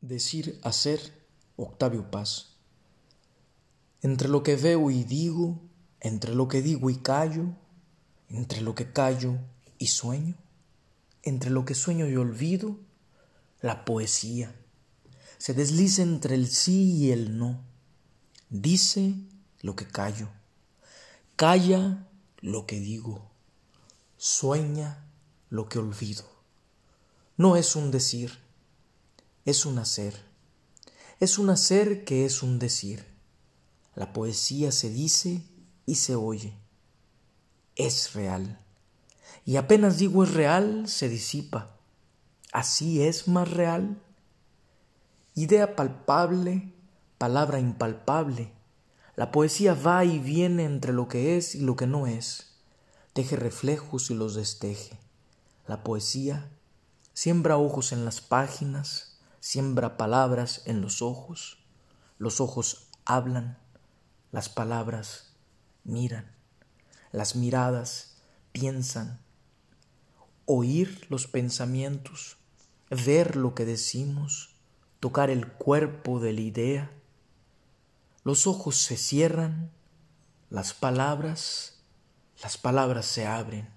Decir, hacer, Octavio Paz. Entre lo que veo y digo, entre lo que digo y callo, entre lo que callo y sueño, entre lo que sueño y olvido, la poesía se desliza entre el sí y el no. Dice lo que callo, calla lo que digo, sueña lo que olvido. No es un decir, es un hacer. Es un hacer que es un decir. La poesía se dice y se oye. Es real. Y apenas digo es real, se disipa. Así es más real. Idea palpable, palabra impalpable. La poesía va y viene entre lo que es y lo que no es. Teje reflejos y los desteje. La poesía siembra ojos en las páginas, siembra palabras en los ojos, los ojos hablan, las palabras miran, las miradas piensan, oír los pensamientos, ver lo que decimos, tocar el cuerpo de la idea. Los ojos se cierran, las palabras, las palabras se abren.